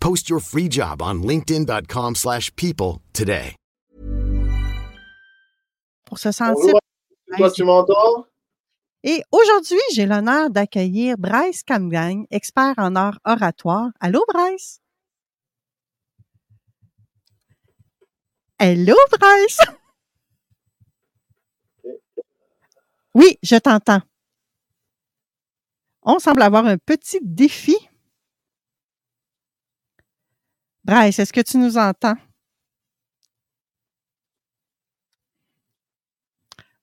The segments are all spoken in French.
Post your free job on linkedin.com slash people today. Pour se sentir. Bonjour, toi, tu m'entends? Et aujourd'hui, j'ai l'honneur d'accueillir Bryce Camgagne, expert en art oratoire. Allô, Bryce? Hello, Bryce? Oui, je t'entends. On semble avoir un petit défi. Bryce, est-ce que tu nous entends?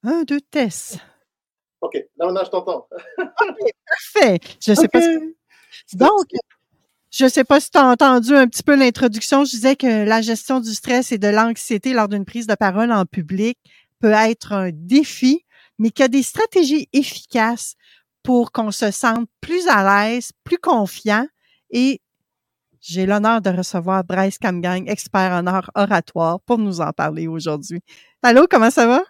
Un, deux tests. OK, là maintenant je t'entends. OK, parfait. Je sais pas si... Donc, je ne sais pas si tu as entendu un petit peu l'introduction. Je disais que la gestion du stress et de l'anxiété lors d'une prise de parole en public peut être un défi, mais qu'il y a des stratégies efficaces pour qu'on se sente plus à l'aise, plus confiant. Et j'ai l'honneur de recevoir Bryce Camgang, expert en art oratoire, pour nous en parler aujourd'hui. Allô, comment ça va?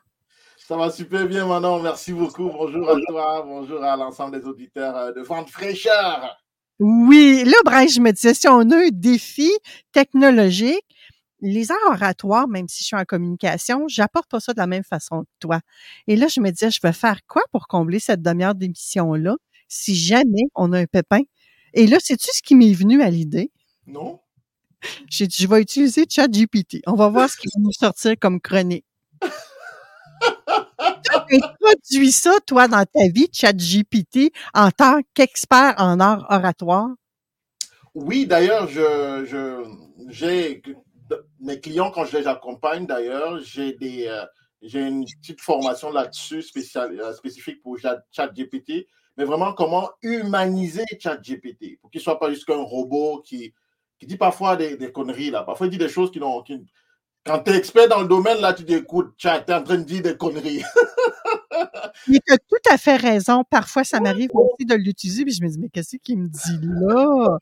Ça va super bien, Manon. Merci beaucoup. Bonjour à toi. Bonjour à l'ensemble des auditeurs euh, de Vente Fraîcheur. Oui, là, Bryce, je me disais, si on a un défi technologique, les arts oratoires, même si je suis en communication, j'apporte pas ça de la même façon que toi. Et là, je me disais, je vais faire quoi pour combler cette demi-heure d'émission-là si jamais on a un pépin? Et là, sais-tu ce qui m'est venu à l'idée? Non? J'ai dit, je vais utiliser ChatGPT. On va voir ce qui va nous sortir comme chronique. Tu introduis ça, toi, dans ta vie, ChatGPT, en tant qu'expert en art oratoire? Oui, d'ailleurs, je, je, j'ai mes clients, quand je les accompagne, d'ailleurs, j'ai des, euh, j'ai une petite formation là-dessus spéciale, euh, spécifique pour ChatGPT, mais vraiment comment humaniser ChatGPT pour qu'il soit pas juste un robot qui, qui dit parfois des, des, conneries là. Parfois, il dit des choses qui n'ont, qui, quand tu es expert dans le domaine, là, tu dis, écoute, tu es en train de dire des conneries. Mais tu as tout à fait raison. Parfois, ça m'arrive aussi de l'utiliser, puis je me dis, mais qu'est-ce qu'il me dit là?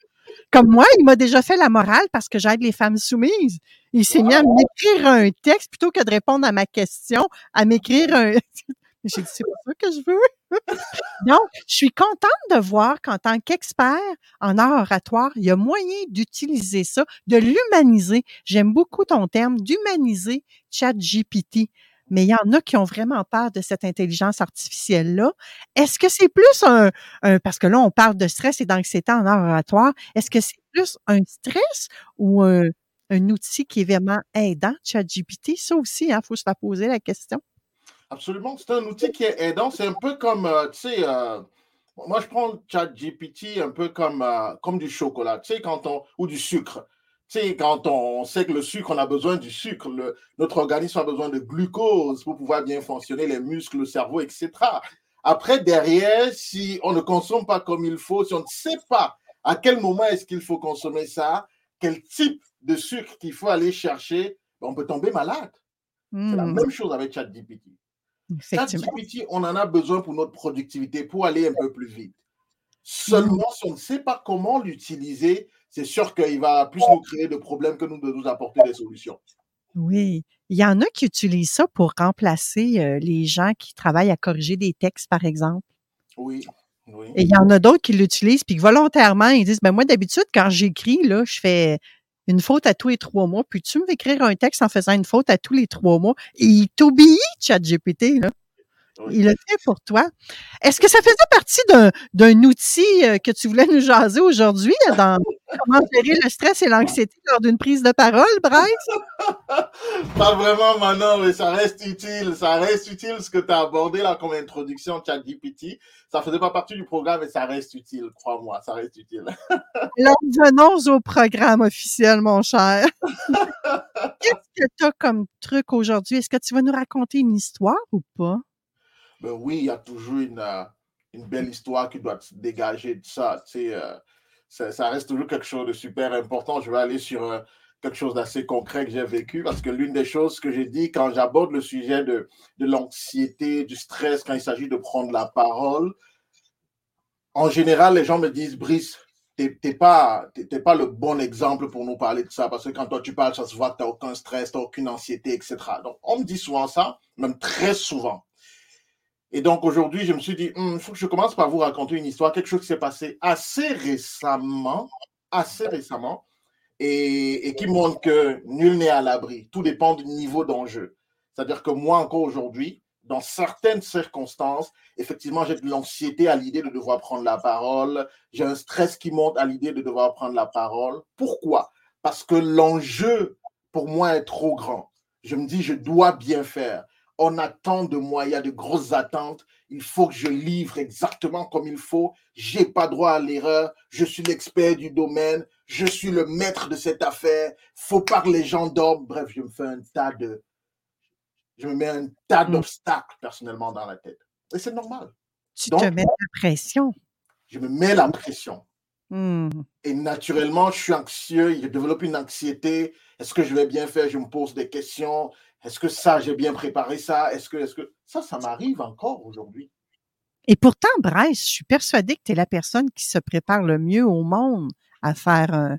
Comme moi, il m'a déjà fait la morale parce que j'aide les femmes soumises. Il s'est mis à m'écrire un texte plutôt que de répondre à ma question, à m'écrire un. J'ai dit, c'est pas ça que je veux. Donc, je suis contente de voir qu'en tant qu'expert en art oratoire, il y a moyen d'utiliser ça, de l'humaniser. J'aime beaucoup ton terme, d'humaniser ChatGPT. Mais il y en a qui ont vraiment peur de cette intelligence artificielle-là. Est-ce que c'est plus un, parce que là, on parle de stress et d'anxiété en art oratoire, est-ce que c'est plus un stress ou un, un outil qui est vraiment aidant, ChatGPT? Ça aussi, il hein, faut se faire poser la question. Absolument. C'est un outil qui est aidant. C'est un peu comme, euh, tu sais, euh, Moi, je prends ChatGPT un peu comme, euh, comme du chocolat, tu sais, quand on, ou du sucre. Tu sais, quand on sait que le sucre, on a besoin du sucre, le, notre organisme a besoin de glucose pour pouvoir bien fonctionner, les muscles, le cerveau, etc. Après, derrière, si on ne consomme pas comme il faut, si on ne sait pas à quel moment est-ce qu'il faut consommer ça, quel type de sucre qu'il faut aller chercher, ben, on peut tomber malade. C'est la Hmm. même chose avec ChatGPT. ChatGPT, on en a besoin pour notre productivité, pour aller un peu plus vite. Seulement, si on ne sait pas comment l'utiliser, c'est sûr qu'il va plus nous créer de problèmes que nous de nous apporter des solutions. Oui. Il y en a qui utilisent ça pour remplacer euh, les gens qui travaillent à corriger des textes, par exemple. Oui, oui. Et il y en a d'autres qui l'utilisent, puis volontairement, ils disent, ben moi, d'habitude, quand j'écris, là, je fais une faute à tous les trois mois, puis tu me écrire un texte en faisant une faute à tous les trois mois. Et il t'obéit, ChatGPT, là. Oui. Il le fait pour toi. Est-ce que ça faisait partie d'un, outil euh, que tu voulais nous jaser aujourd'hui euh, dans comment gérer le stress et l'anxiété lors d'une prise de parole, Bryce? Pas vraiment maintenant, mais ça reste utile. Ça reste utile ce que tu as abordé là comme introduction ChatGPT. Ça faisait pas partie du programme, mais ça reste utile, crois-moi, ça reste utile. Alors, venons au programme officiel, mon cher. Qu'est-ce que tu as comme truc aujourd'hui? Est-ce que tu vas nous raconter une histoire ou pas? Ben oui, il y a toujours une, euh, une belle histoire qui doit se dégager de ça. Tu sais, euh, ça, reste toujours quelque chose de super important. Je vais aller sur euh, quelque chose d'assez concret que j'ai vécu parce que l'une des choses que j'ai dit quand j'aborde le sujet de, de l'anxiété, du stress, quand il s'agit de prendre la parole, en général, les gens me disent, Brice, t'es pas, pas le bon exemple pour nous parler de ça parce que quand toi tu parles, ça se voit que tu n'as aucun stress, tu n'as aucune anxiété, etc. Donc, on me dit souvent ça, même très souvent. Et donc aujourd'hui, je me suis dit, il faut que je commence par vous raconter une histoire, quelque chose qui s'est passé assez récemment, assez récemment, et, et qui montre que nul n'est à l'abri. Tout dépend du niveau d'enjeu. C'est-à-dire que moi, encore aujourd'hui, dans certaines circonstances, effectivement, j'ai de l'anxiété à l'idée de devoir prendre la parole. J'ai un stress qui monte à l'idée de devoir prendre la parole. Pourquoi? Parce que l'enjeu, pour moi, est trop grand. Je me dis, je dois bien faire on attend de moi, il y a de grosses attentes, il faut que je livre exactement comme il faut, j'ai pas droit à l'erreur, je suis l'expert du domaine, je suis le maître de cette affaire, faut pas que les gens dorment, bref, je me fais un tas de je me mets un tas d'obstacles personnellement dans la tête. Et c'est normal. Tu Donc, te mets la pression. Je me mets la pression. Hmm. Et naturellement, je suis anxieux, je développe une anxiété. Est-ce que je vais bien faire? Je me pose des questions. Est-ce que ça, j'ai bien préparé ça? Est-ce que, est-ce que ça, ça m'arrive encore aujourd'hui? Et pourtant, Bryce, je suis persuadée que tu es la personne qui se prépare le mieux au monde à faire un,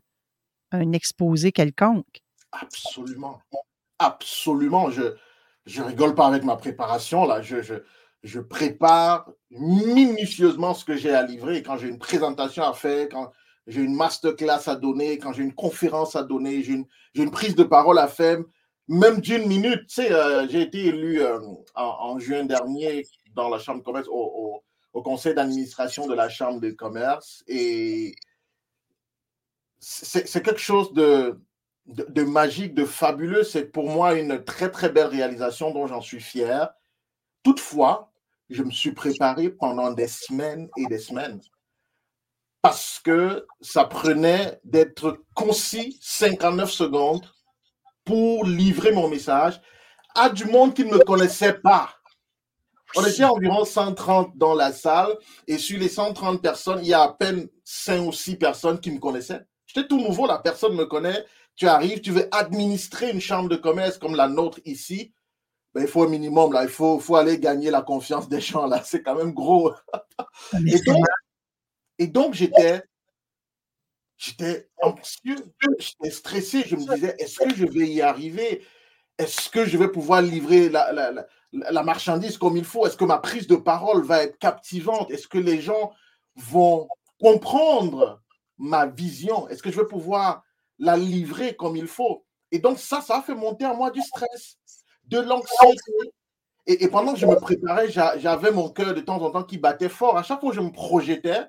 un exposé quelconque. Absolument. Absolument. Je, je rigole pas avec ma préparation. Là. Je, je, je prépare minutieusement ce que j'ai à livrer. Quand j'ai une présentation à faire, quand j'ai une masterclass à donner, quand j'ai une conférence à donner, j'ai une, j'ai une prise de parole à faire, même d'une minute. Tu sais, euh, j'ai été élu euh, en, juin dernier dans la Chambre de commerce, au, conseil d'administration de la Chambre de commerce. Et c'est c'est quelque chose de, de, de magique, de fabuleux. C'est pour moi une très, très belle réalisation dont j'en suis fier. Toutefois, je me suis préparé pendant des semaines et des semaines parce que ça prenait d'être concis 59 secondes pour livrer mon message à du monde qui ne me connaissait pas. On était environ 130 dans la salle et sur les 130 personnes, il y a à peine 5 ou 6 personnes qui me connaissaient. J'étais tout nouveau, la personne me connaît. Tu arrives, tu veux administrer une chambre de commerce comme la nôtre ici. Ben, il faut un minimum, là. Il faut, faut aller gagner la confiance des gens, là. C'est quand même gros. et donc, et donc j'étais, j'étais anxieux, j'étais stressé. Je me disais, est-ce que je vais y arriver? Est-ce que je vais pouvoir livrer la, la, la, la marchandise comme il faut? Est-ce que ma prise de parole va être captivante? Est-ce que les gens vont comprendre ma vision? Est-ce que je vais pouvoir la livrer comme il faut? Et donc, ça, ça a fait monter en moi du stress, de l'anxiété. Et, et, pendant que je me préparais, j'avais mon cœur de temps en temps qui battait fort. À chaque fois que je me projetais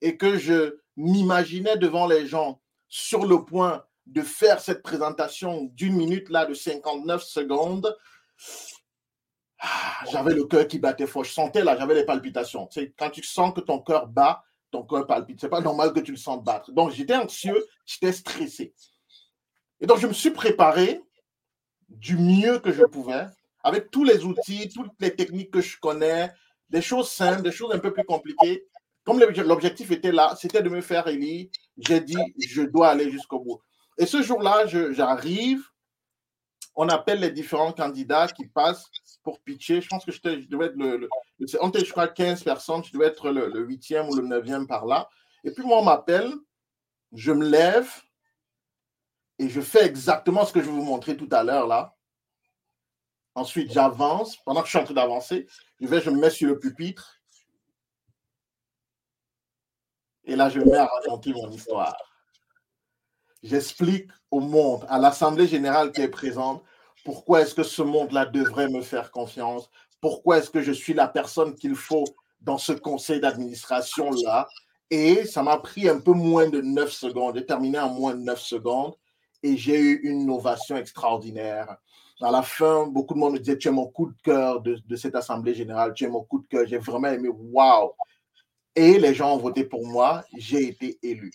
et que je m'imaginais devant les gens sur le point de faire cette présentation d'une minute là de 59 secondes, ah, j'avais le cœur qui battait fort. Je sentais là, j'avais les palpitations. C'est quand tu sens que ton cœur bat, ton cœur palpite. C'est pas normal que tu le sentes battre. Donc j'étais anxieux, j'étais stressé. Et donc je me suis préparé du mieux que je pouvais, avec tous les outils, toutes les techniques que je connais, des choses simples, des choses un peu plus compliquées. Comme l'objectif était là, c'était de me faire élire, j'ai dit, je dois aller jusqu'au bout. Et ce jour-là, j'arrive, on appelle les différents candidats qui passent pour pitcher. Je pense que je, devais être le, on je crois, 15 personnes, je devais être le, huitième ou le neuvième par là. Et puis moi, on m'appelle, je me lève et je fais exactement ce que je vais vous montrer tout à l'heure là. Ensuite, j'avance. Pendant que je suis en train d'avancer, je vais, je me mets sur le pupitre. Et là, je me mets à raconter mon histoire. J'explique au monde, à l'Assemblée générale qui est présente, pourquoi est-ce que ce monde-là devrait me faire confiance, pourquoi est-ce que je suis la personne qu'il faut dans ce conseil d'administration-là? Et ça m'a pris un peu moins de 9 secondes, j'ai terminé en moins de 9 secondes, et j'ai eu une innovation extraordinaire. À la fin, beaucoup de monde me disait, tu es mon coup de cœur de, de cette Assemblée générale, tu es mon coup de cœur, j'ai vraiment aimé, waouh! Et les gens ont voté pour moi, j'ai été élu.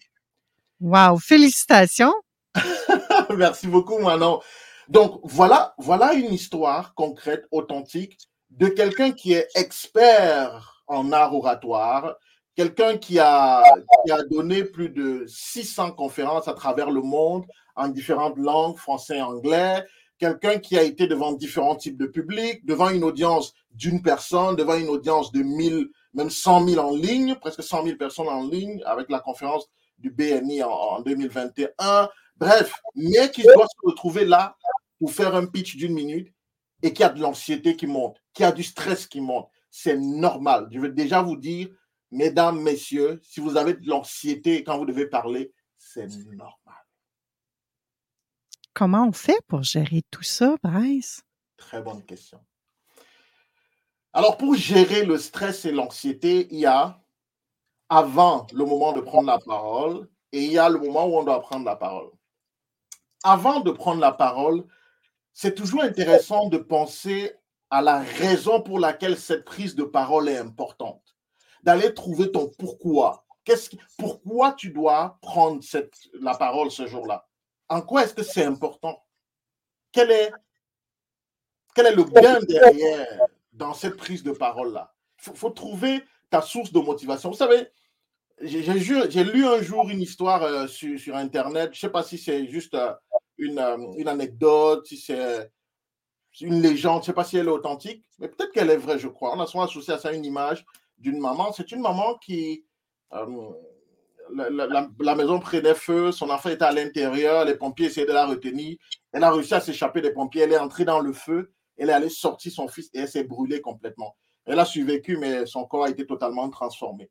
Wow, félicitations. Merci beaucoup, Manon. Donc, voilà, voilà une histoire concrète, authentique, de quelqu'un qui est expert en art oratoire, quelqu'un qui a, qui a donné plus de 600 conférences à travers le monde en différentes langues, français et anglais, quelqu'un qui a été devant différents types de publics, devant une audience d'une personne, devant une audience de 1000, même 100 000 en ligne, presque 100 000 personnes en ligne avec la conférence du BNI en, 2021. Bref, mais qui doit se retrouver là pour faire un pitch d'une minute et qui a de l'anxiété qui monte, qui a du stress qui monte. C'est normal. Je veux déjà vous dire, mesdames, messieurs, si vous avez de l'anxiété quand vous devez parler, c'est normal. Comment on fait pour gérer tout ça, Bryce? Très bonne question. Alors, pour gérer le stress et l'anxiété, il y a avant le moment de prendre la parole et il y a le moment où on doit prendre la parole. Avant de prendre la parole, c'est toujours intéressant de penser à la raison pour laquelle cette prise de parole est importante, d'aller trouver ton pourquoi. Qu'est-ce pourquoi tu dois prendre cette, la parole ce jour-là? En quoi est-ce que c'est important? Quel est, quel est le gain derrière? Dans cette prise de parole-là Il faut trouver ta source de motivation. Vous savez, j'ai lu un jour une histoire euh, sur, Internet. Je ne sais pas si c'est juste euh, une, euh, une, anecdote, si c'est une légende. Je ne sais pas si elle est authentique, mais peut-être qu'elle est vraie, je crois. On a souvent associé à ça une image d'une maman. C'est une maman qui. La, la, maison prenait feu, son enfant était à l'intérieur, les pompiers essayaient de la retenir. Elle a réussi à s'échapper des pompiers, elle est entrée dans le feu, elle est allée sortir son fils et elle s'est brûlée complètement. Elle a survécu, mais son corps a été totalement transformé.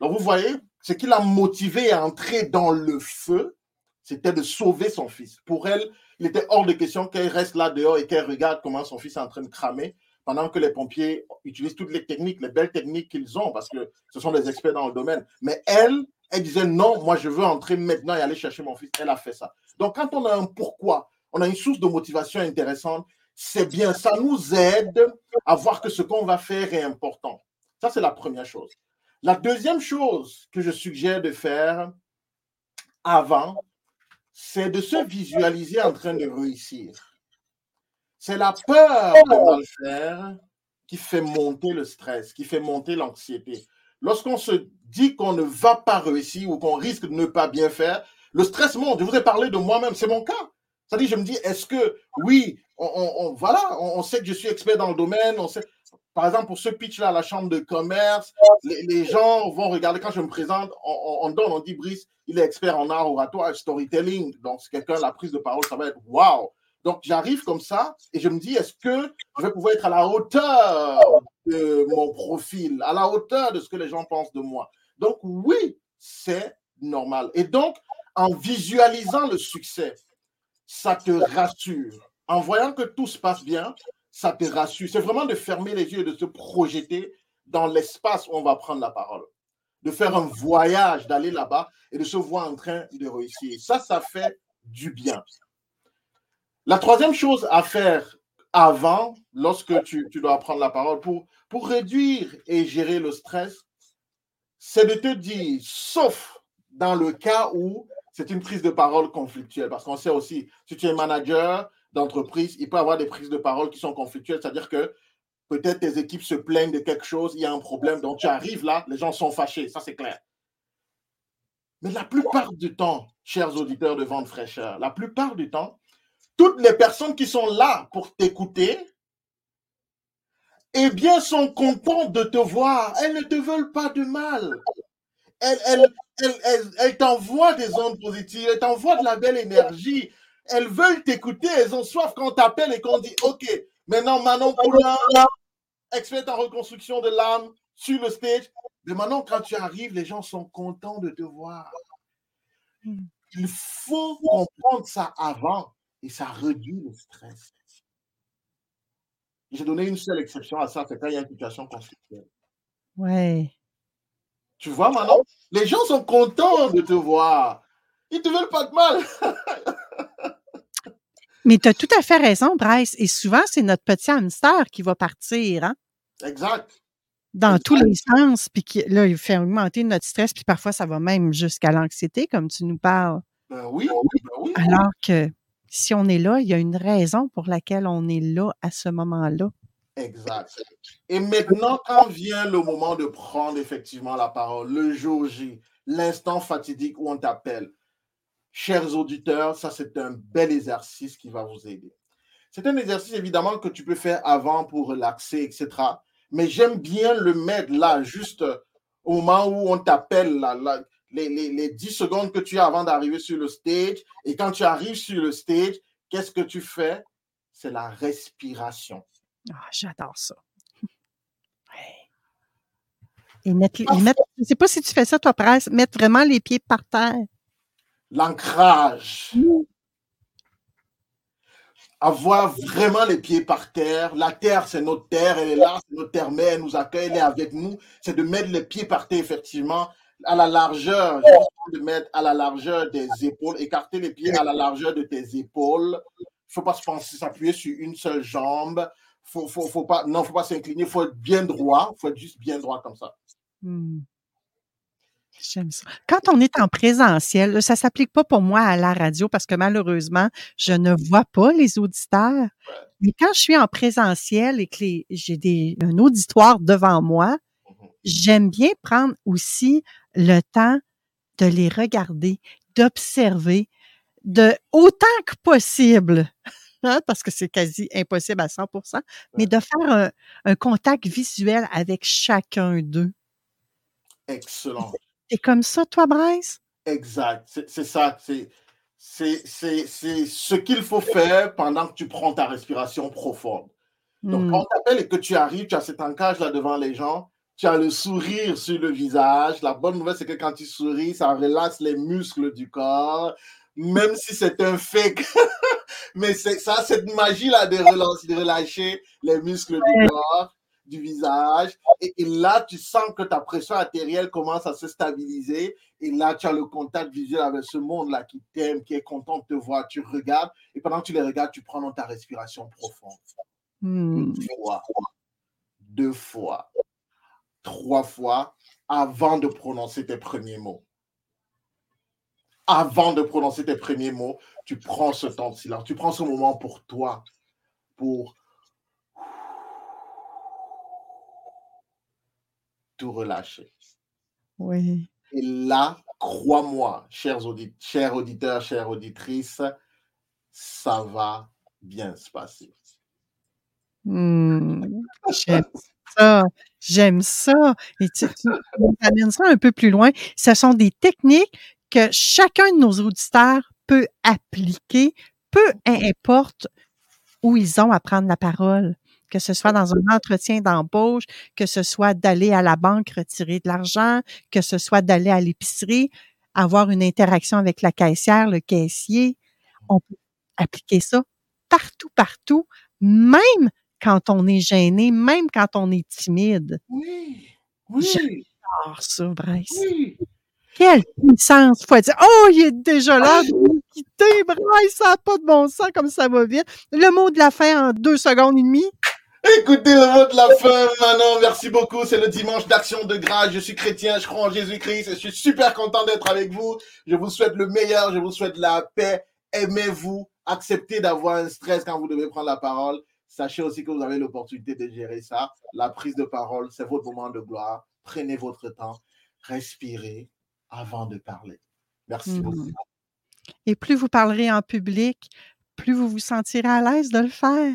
Donc, vous voyez, ce qui l'a motivé à entrer dans le feu, c'était de sauver son fils. Pour elle, il était hors de question qu'elle reste là dehors et qu'elle regarde comment son fils est en train de cramer pendant que les pompiers utilisent toutes les techniques, les belles techniques qu'ils ont, parce que ce sont des experts dans le domaine. Mais elle, elle disait non, moi je veux entrer maintenant et aller chercher mon fils. Elle a fait ça. Donc quand on a un pourquoi, on a une source de motivation intéressante, c'est bien, ça nous aide à voir que ce qu'on va faire est important. Ça, c'est la première chose. La deuxième chose que je suggère de faire avant, c'est de se visualiser en train de réussir. C'est la peur de mal faire qui fait monter le stress, qui fait monter l'anxiété. Lorsqu'on se dit qu'on ne va pas réussir ou qu'on risque de ne pas bien faire, le stress monte. Je vous ai parlé de moi-même, c'est mon cas. C'est-à-dire, je me dis, est-ce que, oui, on, voilà, on, sait que je suis expert dans le domaine, on sait, par exemple, pour ce pitch-là à la chambre de commerce, les, gens vont regarder quand je me présente, on, donne, on dit Brice, il est expert en art oratoire, storytelling. Donc, c'est quelqu'un, la prise de parole, ça va être waouh. Donc, j'arrive comme ça et je me dis, est-ce que je vais pouvoir être à la hauteur de mon profil, à la hauteur de ce que les gens pensent de moi? Donc, oui, c'est normal. Et donc, en visualisant le succès, ça te rassure. En voyant que tout se passe bien, ça te rassure. C'est vraiment de fermer les yeux et de se projeter dans l'espace où on va prendre la parole. De faire un voyage, d'aller là-bas et de se voir en train de réussir. Ça, ça fait du bien. La troisième chose à faire avant, lorsque tu, tu dois prendre la parole, pour, pour réduire et gérer le stress, c'est de te dire, sauf dans le cas où c'est une prise de parole conflictuelle, parce qu'on sait aussi, si tu es manager d'entreprise, il peut y avoir des prises de parole qui sont conflictuelles, c'est-à-dire que peut-être tes équipes se plaignent de quelque chose, il y a un problème, donc tu arrives là, les gens sont fâchés, ça c'est clair. Mais la plupart du temps, chers auditeurs de Vente Fraîcheur, la plupart du temps, toutes les personnes qui sont là pour t'écouter, eh bien, sont contentes de te voir. Elles ne te veulent pas de mal. Elles, elles, elles, elles, t'envoient des ondes positives, elles t'envoient de la belle énergie. Elles veulent t'écouter, elles ont soif quand on t'appelle et qu'on dit OK, maintenant Manon Poulain, expert en reconstruction de l'âme, sur le stage. Mais maintenant, quand tu arrives, les gens sont contents de te voir. Il faut comprendre ça avant et ça réduit le stress. J'ai donné une seule exception à ça, c'est quand il y a une situation conflictuelle. Ouais. Tu vois maintenant, les gens sont contents de te voir. Ils te veulent pas de mal. Mais tu as tout à fait raison, Bryce. Et souvent, c'est notre petit hamster qui va partir. Hein? Exact. Dans Exact. tous les sens. Puis qui- là, il fait augmenter notre stress. Puis parfois, ça va même jusqu'à l'anxiété, comme tu nous parles. Ben oui, ben oui. Alors que si on est là, il y a une raison pour laquelle on est là à ce moment-là. Exact. Et maintenant, quand vient le moment de prendre effectivement la parole, le jour J, l'instant fatidique où on t'appelle, chers auditeurs, ça c'est un bel exercice qui va vous aider. C'est un exercice évidemment que tu peux faire avant pour relaxer, etc. Mais j'aime bien le mettre là, juste au moment où on t'appelle, là, là, les, les, les 10 secondes que tu as avant d'arriver sur le stage. Et quand tu arrives sur le stage, qu'est-ce que tu fais? C'est la respiration. Ah, j'adore ça. Ouais. Et mettre, et mettre- je ne sais pas si tu fais ça, toi, Presse, mettre vraiment les pieds par terre. L'ancrage. Avoir vraiment les pieds par terre. La terre, c'est notre terre. Elle est là, c'est notre terre-mère. Elle nous accueille, elle est avec nous. C'est de mettre les pieds par terre, effectivement, à la largeur. De mettre à la largeur des épaules. Écarter les pieds à la largeur de tes épaules. Il ne faut pas se penser s'appuyer sur une seule jambe. Faut, faut, faut pas, non, faut pas s'incliner. Il faut être bien droit. Il faut être juste bien droit comme ça. Hmm. J'aime ça. Quand on est en présentiel, ça s'applique pas pour moi à la radio parce que malheureusement, je ne vois pas les auditeurs. Mais quand je suis en présentiel et que j'ai un auditoire devant moi, j'aime bien prendre aussi le temps de les regarder, d'observer, de autant que possible, hein, parce que c'est quasi impossible à 100%, mais de faire un, un contact visuel avec chacun d'eux. Excellent. T'es comme ça, toi, Bryce? Exact, c'est ça. C'est ce qu'il faut faire pendant que tu prends ta respiration profonde. Donc, Hmm. quand on t'appelle et que tu arrives, tu as cet ancrage là devant les gens, tu as le sourire sur le visage. La bonne nouvelle, c'est que quand tu souris, ça relaxe les muscles du corps, même si c'est un fake. Mais c'est ça, cette magie là de, relancer, de relâcher les muscles du corps, du visage. Et, et là, tu sens que ta pression artérielle commence à se stabiliser. Et là, tu as le contact visuel avec ce monde-là qui t'aime, qui est content de te voir. Tu regardes. Et pendant que tu les regardes, tu prends dans ta respiration profonde. Hmm. Une fois, deux fois, trois fois avant de prononcer tes premiers mots. Avant de prononcer tes premiers mots, tu prends ce temps de silence. Tu prends ce moment pour toi, pour tout relâcher. Oui. Et là, crois-moi, chers, audit chers auditeurs, chères auditrices, ça va bien se passer. Hmm. J'aime ça. J'aime ça. Et tu, tu amènes ça un peu plus loin. Ce sont des techniques que chacun de nos auditeurs peut appliquer, peu importe où ils ont à prendre la parole. Que ce soit dans un entretien d'embauche, que ce soit d'aller à la banque retirer de l'argent, que ce soit d'aller à l'épicerie, avoir une interaction avec la caissière, le caissier. On peut appliquer ça partout, partout, même quand on est gêné, même quand on est timide. Oui, oui, J'adore ça, Bryce. oui. Quelle puissance! Faut dire, oh, il est déjà là, qui Écoutez, Bryce, ça n'a pas de bon sens comme ça va vite. Le mot de la fin en deux secondes et demie. Écoutez le mot de la fin, Manon. Merci beaucoup. C'est le dimanche d'action de grâce. Je suis chrétien, je crois en Jésus-Christ et je suis super content d'être avec vous. Je vous souhaite le meilleur, je vous souhaite la paix. Aimez-vous, acceptez d'avoir un stress quand vous devez prendre la parole. Sachez aussi que vous avez l'opportunité de gérer ça. La prise de parole, c'est votre moment de gloire. Prenez votre temps, respirez avant de parler. Merci Mhm. beaucoup. Et plus vous parlerez en public, plus vous vous sentirez à l'aise de le faire.